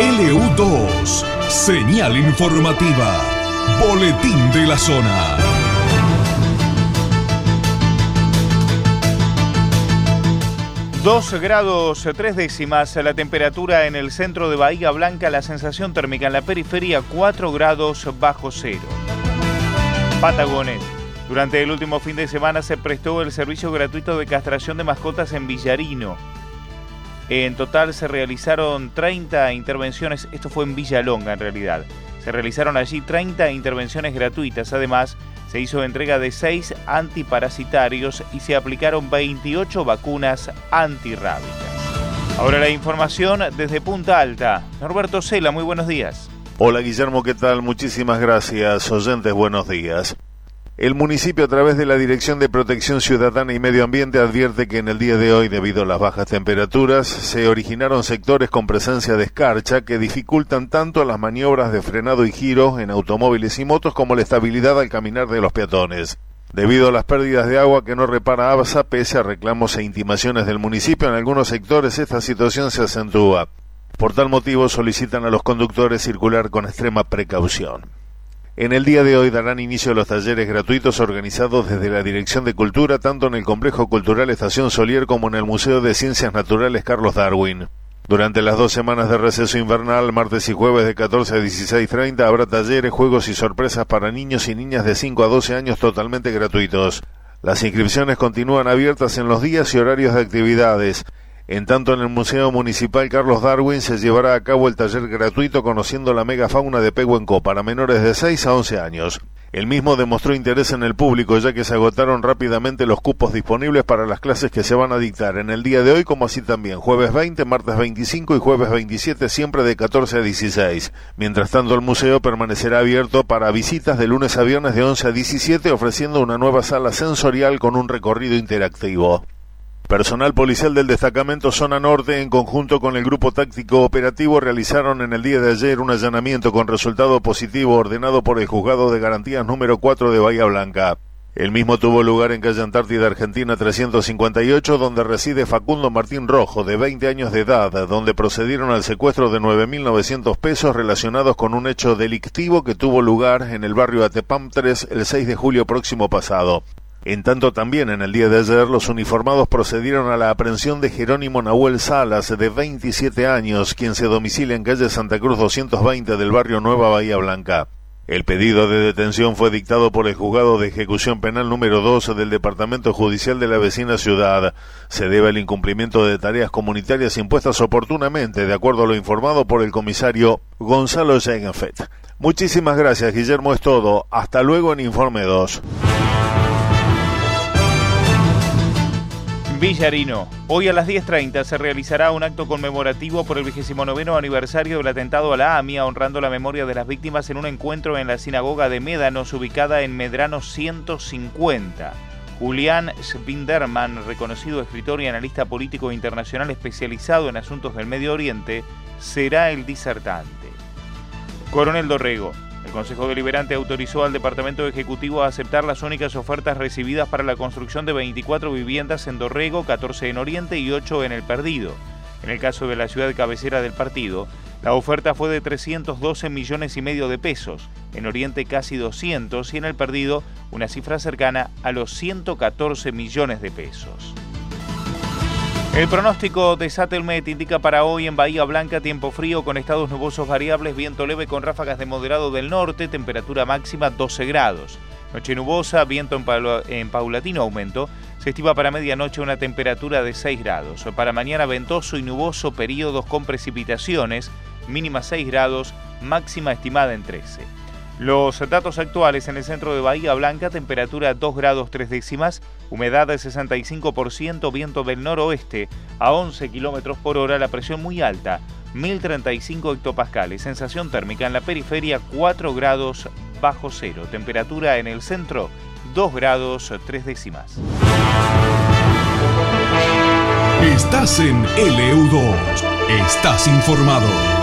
LU2, señal informativa, boletín de la zona. Dos grados tres décimas la temperatura en el centro de Bahía Blanca, la sensación térmica en la periferia 4 grados bajo cero. Patagones. Durante el último fin de semana se prestó el servicio gratuito de castración de mascotas en Villarino. En total se realizaron 30 intervenciones, esto fue en Villalonga en realidad. Se realizaron allí 30 intervenciones gratuitas, además se hizo entrega de 6 antiparasitarios y se aplicaron 28 vacunas antirrábicas. Ahora la información desde Punta Alta. Norberto Cela, muy buenos días. Hola Guillermo, ¿qué tal? Muchísimas gracias. Oyentes, buenos días. El municipio, a través de la Dirección de Protección Ciudadana y Medio Ambiente, advierte que en el día de hoy, debido a las bajas temperaturas, se originaron sectores con presencia de escarcha que dificultan tanto las maniobras de frenado y giro en automóviles y motos como la estabilidad al caminar de los peatones. Debido a las pérdidas de agua que no repara ABSA, pese a reclamos e intimaciones del municipio, en algunos sectores esta situación se acentúa. Por tal motivo solicitan a los conductores circular con extrema precaución. En el día de hoy darán inicio los talleres gratuitos organizados desde la Dirección de Cultura tanto en el Complejo Cultural Estación Solier como en el Museo de Ciencias Naturales Carlos Darwin. Durante las dos semanas de receso invernal, martes y jueves de 14 a 16.30, habrá talleres, juegos y sorpresas para niños y niñas de 5 a 12 años totalmente gratuitos. Las inscripciones continúan abiertas en los días y horarios de actividades. En tanto, en el Museo Municipal Carlos Darwin se llevará a cabo el taller gratuito Conociendo la megafauna de Pehuenco para menores de 6 a 11 años. El mismo demostró interés en el público ya que se agotaron rápidamente los cupos disponibles para las clases que se van a dictar en el día de hoy como así también jueves 20, martes 25 y jueves 27 siempre de 14 a 16. Mientras tanto el museo permanecerá abierto para visitas de lunes a viernes de 11 a 17 ofreciendo una nueva sala sensorial con un recorrido interactivo. Personal policial del destacamento Zona Norte, en conjunto con el Grupo Táctico Operativo, realizaron en el día de ayer un allanamiento con resultado positivo ordenado por el Juzgado de Garantías número 4 de Bahía Blanca. El mismo tuvo lugar en calle Antártida Argentina 358, donde reside Facundo Martín Rojo, de 20 años de edad, donde procedieron al secuestro de 9.900 pesos relacionados con un hecho delictivo que tuvo lugar en el barrio Atepam 3 el 6 de julio próximo pasado. En tanto también en el día de ayer los uniformados procedieron a la aprehensión de Jerónimo Nahuel Salas, de 27 años, quien se domicilia en calle Santa Cruz 220 del barrio Nueva Bahía Blanca. El pedido de detención fue dictado por el juzgado de ejecución penal número 2 del Departamento Judicial de la vecina ciudad. Se debe al incumplimiento de tareas comunitarias impuestas oportunamente, de acuerdo a lo informado por el comisario Gonzalo Jengenfet. Muchísimas gracias, Guillermo, es todo. Hasta luego en Informe 2. Villarino. Hoy a las 10.30 se realizará un acto conmemorativo por el 29 aniversario del atentado a la AMIA, honrando la memoria de las víctimas en un encuentro en la sinagoga de Médanos, ubicada en Medrano 150. Julián Spinderman, reconocido escritor y analista político internacional especializado en asuntos del Medio Oriente, será el disertante. Coronel Dorrego. El Consejo Deliberante autorizó al Departamento Ejecutivo a aceptar las únicas ofertas recibidas para la construcción de 24 viviendas en Dorrego, 14 en Oriente y 8 en El Perdido. En el caso de la ciudad cabecera del partido, La oferta fue de 312 millones y medio de pesos, en Oriente casi 200 y en el perdido una cifra cercana a los 114 millones de pesos. El pronóstico de Satelmet indica para hoy en Bahía Blanca tiempo frío con estados nubosos variables, viento leve con ráfagas de moderado del norte, temperatura máxima 12 grados. Noche nubosa, viento en, paulatino aumento. Se estima para medianoche una temperatura de 6 grados. Para mañana ventoso y nuboso, periodos con precipitaciones, mínima 6 grados, máxima estimada en 13. Los datos actuales en el centro de Bahía Blanca, temperatura 2 grados 3 décimas, humedad de 65%, viento del noroeste a 11 kilómetros por hora, la presión muy alta, 1035 hectopascales, sensación térmica en la periferia 4 grados bajo cero, temperatura en el centro 2 grados 3 décimas. Estás en LU2, estás informado.